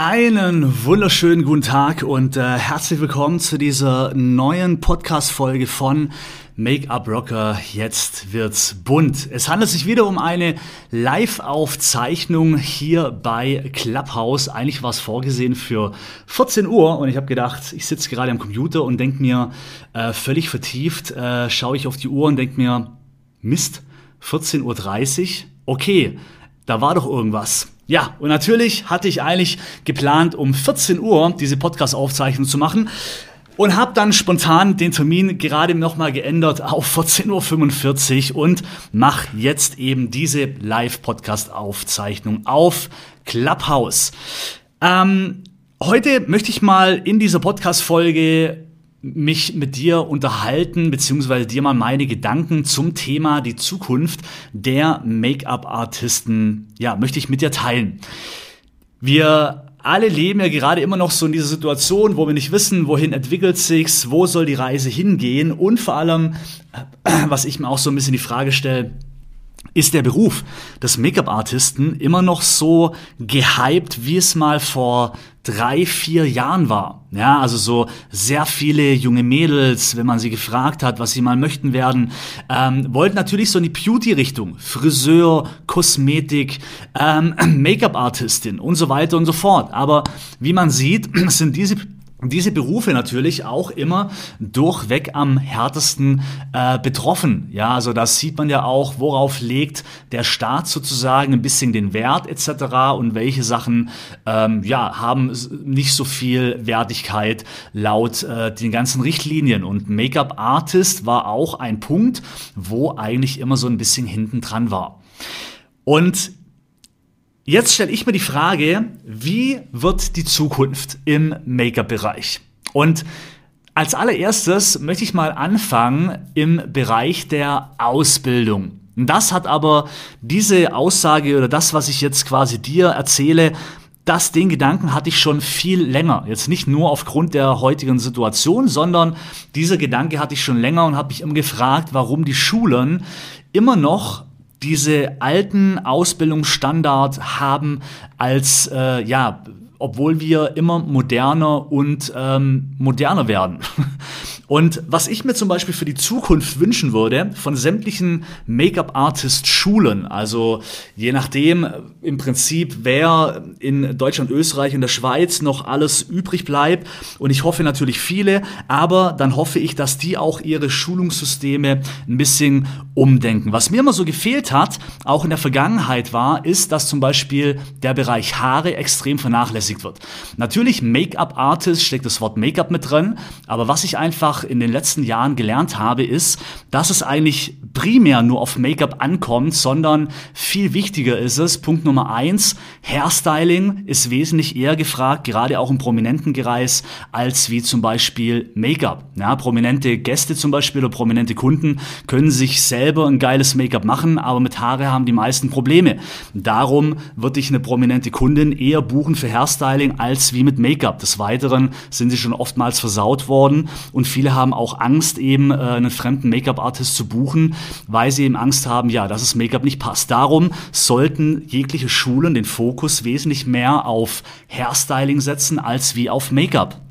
Einen wunderschönen guten Tag und äh, herzlich willkommen zu dieser neuen Podcast-Folge von Make-up Rocker. Jetzt wird's bunt. Es handelt sich wieder um eine Live-Aufzeichnung hier bei Clubhouse. Eigentlich war es vorgesehen für 14 Uhr und ich habe gedacht, ich sitze gerade am Computer und denke mir, äh, völlig vertieft, äh, schaue ich auf die Uhr und denke mir, Mist, 14.30 Uhr, okay, da war doch irgendwas. Ja, und natürlich hatte ich eigentlich geplant, um 14 Uhr diese Podcast-Aufzeichnung zu machen und habe dann spontan den Termin gerade nochmal geändert auf 14.45 Uhr und mache jetzt eben diese Live-Podcast-Aufzeichnung auf Clubhouse. Ähm, heute möchte ich mal in dieser Podcast-Folge mich mit dir unterhalten, beziehungsweise dir mal meine Gedanken zum Thema die Zukunft der Make-up-Artisten, ja, möchte ich mit dir teilen. Wir alle leben ja gerade immer noch so in dieser Situation, wo wir nicht wissen, wohin entwickelt sich's, wo soll die Reise hingehen und vor allem, was ich mir auch so ein bisschen die Frage stelle, ist der Beruf des Make-up-Artisten immer noch so gehypt, wie es mal vor drei, vier Jahren war. Ja, also so sehr viele junge Mädels, wenn man sie gefragt hat, was sie mal möchten werden, ähm, wollten natürlich so in die Beauty-Richtung. Friseur, Kosmetik, ähm, Make-up-Artistin und so weiter und so fort. Aber wie man sieht, sind diese diese Berufe natürlich auch immer durchweg am härtesten äh, betroffen. Ja, also das sieht man ja auch, worauf legt der Staat sozusagen ein bisschen den Wert etc. und welche Sachen ähm, ja haben nicht so viel Wertigkeit laut äh, den ganzen Richtlinien. Und Make-up Artist war auch ein Punkt, wo eigentlich immer so ein bisschen hinten dran war. Und Jetzt stelle ich mir die Frage, wie wird die Zukunft im Make-up-Bereich? Und als allererstes möchte ich mal anfangen im Bereich der Ausbildung. Das hat aber diese Aussage oder das, was ich jetzt quasi dir erzähle, das, den Gedanken hatte ich schon viel länger. Jetzt nicht nur aufgrund der heutigen Situation, sondern dieser Gedanke hatte ich schon länger und habe mich immer gefragt, warum die Schulen immer noch diese alten Ausbildungsstandard haben als äh, ja obwohl wir immer moderner und ähm, moderner werden. Und was ich mir zum Beispiel für die Zukunft wünschen würde, von sämtlichen Make-up-Artist-Schulen, also je nachdem im Prinzip, wer in Deutschland, Österreich und der Schweiz noch alles übrig bleibt, und ich hoffe natürlich viele, aber dann hoffe ich, dass die auch ihre Schulungssysteme ein bisschen umdenken. Was mir immer so gefehlt hat, auch in der Vergangenheit war, ist, dass zum Beispiel der Bereich Haare extrem vernachlässigt wird. Natürlich Make-up-Artist steckt das Wort Make-up mit drin, aber was ich einfach in den letzten Jahren gelernt habe, ist, dass es eigentlich primär nur auf Make-up ankommt, sondern viel wichtiger ist es, Punkt Nummer eins, Hairstyling ist wesentlich eher gefragt, gerade auch im prominenten Kreis, als wie zum Beispiel Make-up. Ja, prominente Gäste zum Beispiel oder prominente Kunden können sich selber ein geiles Make-up machen, aber mit Haare haben die meisten Probleme. Darum würde ich eine prominente Kundin eher buchen für Hairstyling als wie mit Make-up. Des Weiteren sind sie schon oftmals versaut worden und viele Viele haben auch Angst, eben äh, einen fremden Make-up-Artist zu buchen, weil sie eben Angst haben, ja, dass das Make-up nicht passt. Darum sollten jegliche Schulen den Fokus wesentlich mehr auf Hairstyling setzen als wie auf Make-up.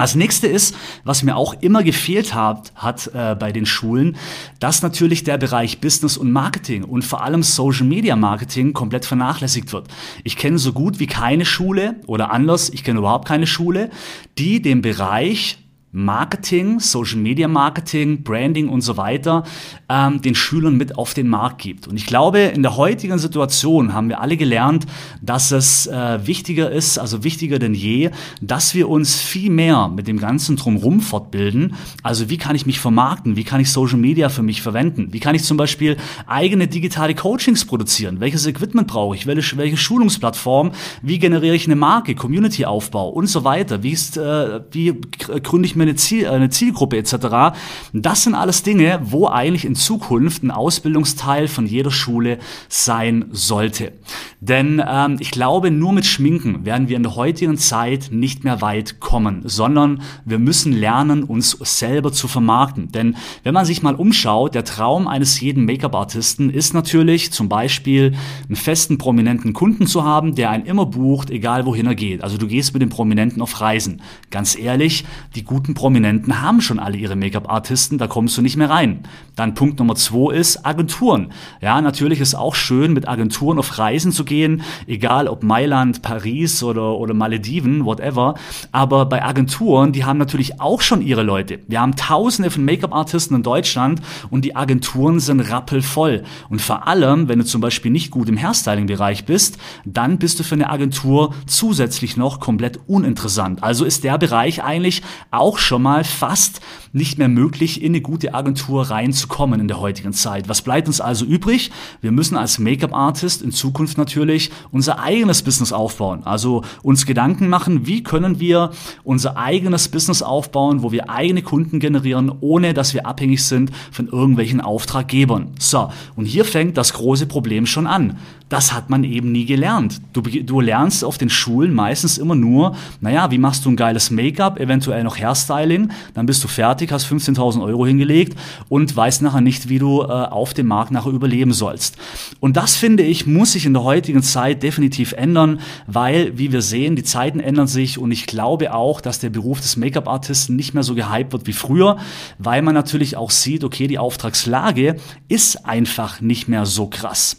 Als nächste ist, was mir auch immer gefehlt hat, hat äh, bei den Schulen, dass natürlich der Bereich Business und Marketing und vor allem Social Media Marketing komplett vernachlässigt wird. Ich kenne so gut wie keine Schule oder anders, ich kenne überhaupt keine Schule, die den Bereich Marketing, Social Media Marketing, Branding und so weiter ähm, den Schülern mit auf den Markt gibt. Und ich glaube, in der heutigen Situation haben wir alle gelernt, dass es äh, wichtiger ist, also wichtiger denn je, dass wir uns viel mehr mit dem ganzen drumherum fortbilden. Also wie kann ich mich vermarkten? Wie kann ich Social Media für mich verwenden? Wie kann ich zum Beispiel eigene digitale Coachings produzieren? Welches Equipment brauche ich? Welche, welche Schulungsplattform? Wie generiere ich eine Marke? Community-Aufbau und so weiter? Wie, ist, äh, wie gründe ich mir eine, Ziel, äh, eine Zielgruppe etc. Das sind alles Dinge, wo eigentlich in Zukunft ein Ausbildungsteil von jeder Schule sein sollte. Denn ähm, ich glaube, nur mit Schminken werden wir in der heutigen Zeit nicht mehr weit kommen, sondern wir müssen lernen, uns selber zu vermarkten. Denn wenn man sich mal umschaut, der Traum eines jeden Make-up-Artisten ist natürlich zum Beispiel einen festen prominenten Kunden zu haben, der einen immer bucht, egal wohin er geht. Also du gehst mit dem Prominenten auf Reisen. Ganz ehrlich, die guten Prominenten haben schon alle ihre Make-up-Artisten, da kommst du nicht mehr rein. Dann Punkt Nummer zwei ist Agenturen. Ja, natürlich ist auch schön, mit Agenturen auf Reisen zu gehen, egal ob Mailand, Paris oder, oder Malediven, whatever. Aber bei Agenturen, die haben natürlich auch schon ihre Leute. Wir haben tausende von Make-up-Artisten in Deutschland und die Agenturen sind rappelvoll. Und vor allem, wenn du zum Beispiel nicht gut im Hairstyling-Bereich bist, dann bist du für eine Agentur zusätzlich noch komplett uninteressant. Also ist der Bereich eigentlich auch schon mal fast nicht mehr möglich, in eine gute Agentur reinzukommen in der heutigen Zeit. Was bleibt uns also übrig? Wir müssen als Make-up-Artist in Zukunft natürlich unser eigenes Business aufbauen. Also uns Gedanken machen, wie können wir unser eigenes Business aufbauen, wo wir eigene Kunden generieren, ohne dass wir abhängig sind von irgendwelchen Auftraggebern. So, und hier fängt das große Problem schon an. Das hat man eben nie gelernt. Du, du lernst auf den Schulen meistens immer nur, naja, wie machst du ein geiles Make-up, eventuell noch Hairstyling, dann bist du fertig, hast 15.000 Euro hingelegt und weißt nachher nicht, wie du äh, auf dem Markt nachher überleben sollst. Und das finde ich, muss sich in der heutigen Zeit definitiv ändern, weil, wie wir sehen, die Zeiten ändern sich und ich glaube auch, dass der Beruf des Make-up-Artisten nicht mehr so gehypt wird wie früher, weil man natürlich auch sieht, okay, die Auftragslage ist einfach nicht mehr so krass.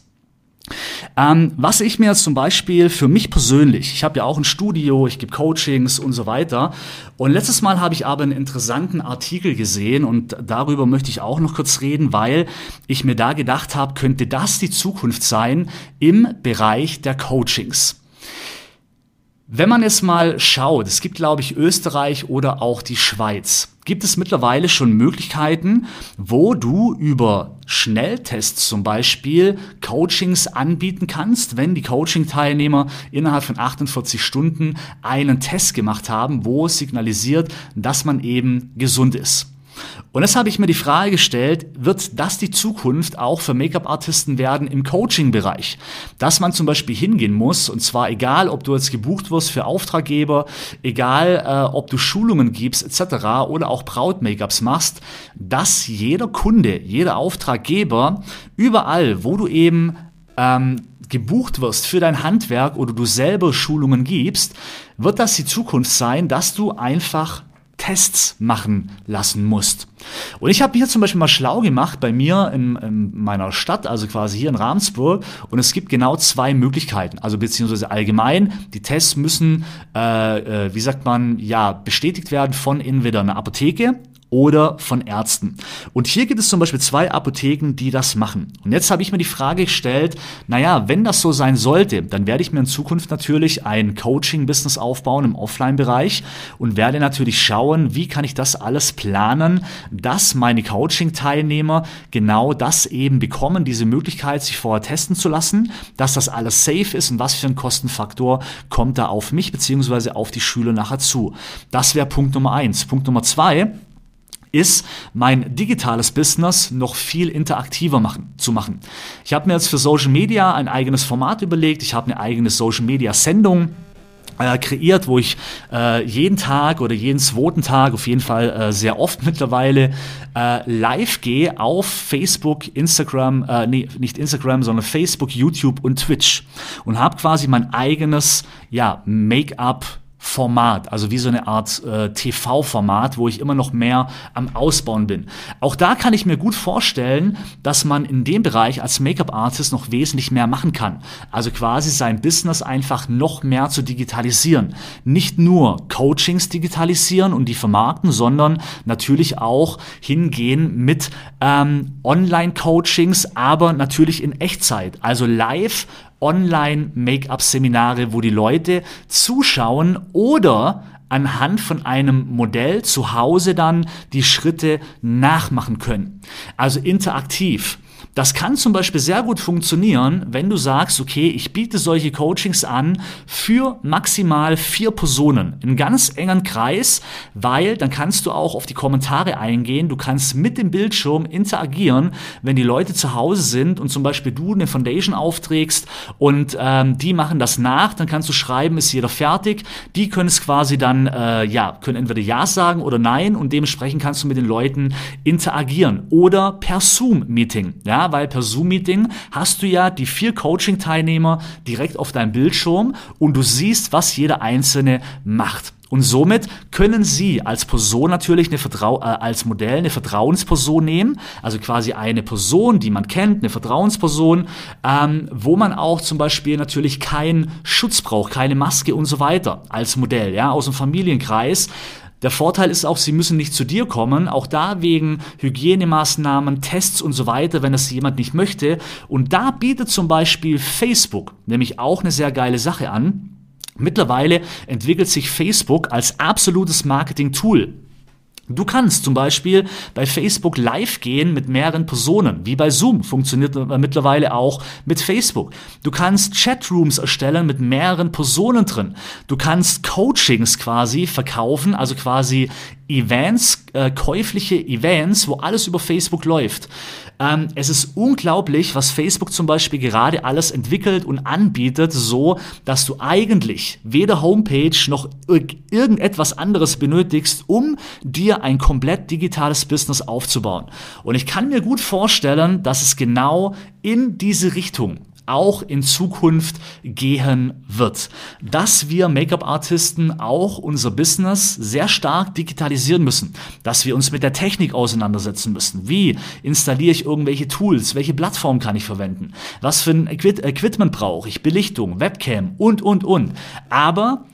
Ähm, was ich mir jetzt zum Beispiel für mich persönlich, ich habe ja auch ein Studio, ich gebe Coachings und so weiter. Und letztes Mal habe ich aber einen interessanten Artikel gesehen und darüber möchte ich auch noch kurz reden, weil ich mir da gedacht habe, könnte das die Zukunft sein im Bereich der Coachings. Wenn man es mal schaut, es gibt, glaube ich, Österreich oder auch die Schweiz, gibt es mittlerweile schon Möglichkeiten, wo du über Schnelltests zum Beispiel Coachings anbieten kannst, wenn die Coaching-Teilnehmer innerhalb von 48 Stunden einen Test gemacht haben, wo es signalisiert, dass man eben gesund ist. Und jetzt habe ich mir die Frage gestellt, wird das die Zukunft auch für Make-up-Artisten werden im Coaching-Bereich? Dass man zum Beispiel hingehen muss, und zwar egal, ob du jetzt gebucht wirst für Auftraggeber, egal, äh, ob du Schulungen gibst etc. oder auch Braut-Make-ups machst, dass jeder Kunde, jeder Auftraggeber, überall, wo du eben ähm, gebucht wirst für dein Handwerk oder du selber Schulungen gibst, wird das die Zukunft sein, dass du einfach Tests machen lassen musst. Und ich habe hier zum Beispiel mal schlau gemacht bei mir in, in, meiner Stadt, also quasi hier in Ravensburg. Und es gibt genau zwei Möglichkeiten, also beziehungsweise allgemein. Die Tests müssen, äh, äh, wie sagt man, ja, bestätigt werden von entweder einer Apotheke oder von Ärzten. Und hier gibt es zum Beispiel zwei Apotheken, die das machen. Und jetzt habe ich mir die Frage gestellt, naja, wenn das so sein sollte, dann werde ich mir in Zukunft natürlich ein Coaching-Business aufbauen im Offline-Bereich und werde natürlich schauen, wie kann ich das alles planen, dass meine Coaching-Teilnehmer genau das eben bekommen, diese Möglichkeit, sich vorher testen zu lassen, dass das alles safe ist und was für ein Kostenfaktor kommt da auf mich beziehungsweise auf die Schüler nachher zu. Das wäre Punkt Nummer eins. Punkt Nummer zwei, ist, mein digitales Business noch viel interaktiver machen, zu machen. Ich habe mir jetzt für Social Media ein eigenes Format überlegt. Ich habe eine eigene Social Media Sendung äh, kreiert, wo ich äh, jeden Tag oder jeden zweiten Tag, auf jeden Fall äh, sehr oft mittlerweile, äh, live gehe auf Facebook, Instagram, äh, nee, nicht Instagram, sondern Facebook, YouTube und Twitch und habe quasi mein eigenes ja, Make-up Format, also wie so eine Art äh, TV-Format, wo ich immer noch mehr am Ausbauen bin. Auch da kann ich mir gut vorstellen, dass man in dem Bereich als Make-up-Artist noch wesentlich mehr machen kann. Also quasi sein Business einfach noch mehr zu digitalisieren. Nicht nur Coachings digitalisieren und die vermarkten, sondern natürlich auch hingehen mit ähm, Online-Coachings, aber natürlich in Echtzeit, also live Online-Make-up-Seminare, wo die Leute zuschauen oder anhand von einem Modell zu Hause dann die Schritte nachmachen können. Also interaktiv. Das kann zum Beispiel sehr gut funktionieren, wenn du sagst, okay, ich biete solche Coachings an für maximal vier Personen, einen ganz engen Kreis, weil dann kannst du auch auf die Kommentare eingehen, du kannst mit dem Bildschirm interagieren, wenn die Leute zu Hause sind und zum Beispiel du eine Foundation aufträgst und ähm, die machen das nach, dann kannst du schreiben, ist jeder fertig. Die können es quasi dann, äh, ja, können entweder Ja sagen oder Nein und dementsprechend kannst du mit den Leuten interagieren oder per Zoom-Meeting, ja, weil per Zoom-Meeting hast du ja die vier Coaching-Teilnehmer direkt auf deinem Bildschirm und du siehst, was jeder Einzelne macht. Und somit können Sie als Person natürlich eine Vertrau äh, als Modell eine Vertrauensperson nehmen, also quasi eine Person, die man kennt, eine Vertrauensperson, ähm, wo man auch zum Beispiel natürlich keinen Schutz braucht, keine Maske und so weiter als Modell, ja, aus dem Familienkreis. Der Vorteil ist auch, sie müssen nicht zu dir kommen, auch da wegen Hygienemaßnahmen, Tests und so weiter, wenn das jemand nicht möchte. Und da bietet zum Beispiel Facebook nämlich auch eine sehr geile Sache an. Mittlerweile entwickelt sich Facebook als absolutes Marketing-Tool. Du kannst zum Beispiel bei Facebook live gehen mit mehreren Personen, wie bei Zoom funktioniert mittlerweile auch mit Facebook. Du kannst Chatrooms erstellen mit mehreren Personen drin. Du kannst Coachings quasi verkaufen, also quasi Events, äh, käufliche Events, wo alles über Facebook läuft. Ähm, es ist unglaublich, was Facebook zum Beispiel gerade alles entwickelt und anbietet, so dass du eigentlich weder Homepage noch irgendetwas anderes benötigst, um dir ein komplett digitales Business aufzubauen. Und ich kann mir gut vorstellen, dass es genau in diese Richtung auch in Zukunft gehen wird. Dass wir Make-up-Artisten auch unser Business sehr stark digitalisieren müssen. Dass wir uns mit der Technik auseinandersetzen müssen. Wie installiere ich irgendwelche Tools? Welche Plattform kann ich verwenden? Was für ein Equipment brauche ich? Belichtung, Webcam und, und, und. Aber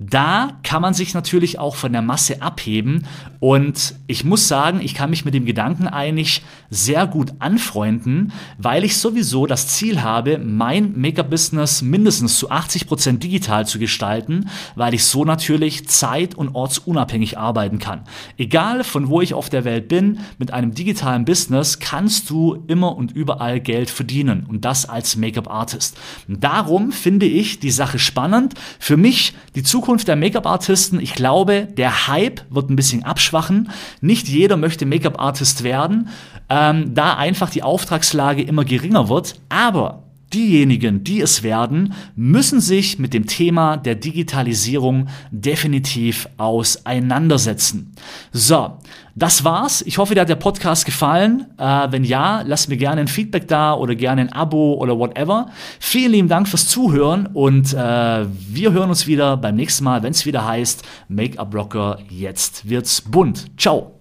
da kann man sich natürlich auch von der Masse abheben. Und ich muss sagen, ich kann mich mit dem Gedanken eigentlich sehr gut anfreunden, weil ich sowieso das Ziel habe, mein Make-up-Business mindestens zu 80 Prozent digital zu gestalten, weil ich so natürlich zeit- und ortsunabhängig arbeiten kann. Egal von wo ich auf der Welt bin, mit einem digitalen Business kannst du immer und überall Geld verdienen. Und das als Make-up-Artist. Darum finde ich die Sache spannend. Für mich die Zukunft Zukunft der Make-up-Artisten, ich glaube, der Hype wird ein bisschen abschwachen. Nicht jeder möchte Make-up-Artist werden, ähm, da einfach die Auftragslage immer geringer wird. Aber Diejenigen, die es werden, müssen sich mit dem Thema der Digitalisierung definitiv auseinandersetzen. So, das war's. Ich hoffe, dir hat der Podcast gefallen. Äh, wenn ja, lass mir gerne ein Feedback da oder gerne ein Abo oder whatever. Vielen lieben Dank fürs Zuhören und äh, wir hören uns wieder beim nächsten Mal, wenn es wieder heißt Make-up Rocker, jetzt wird's bunt. Ciao.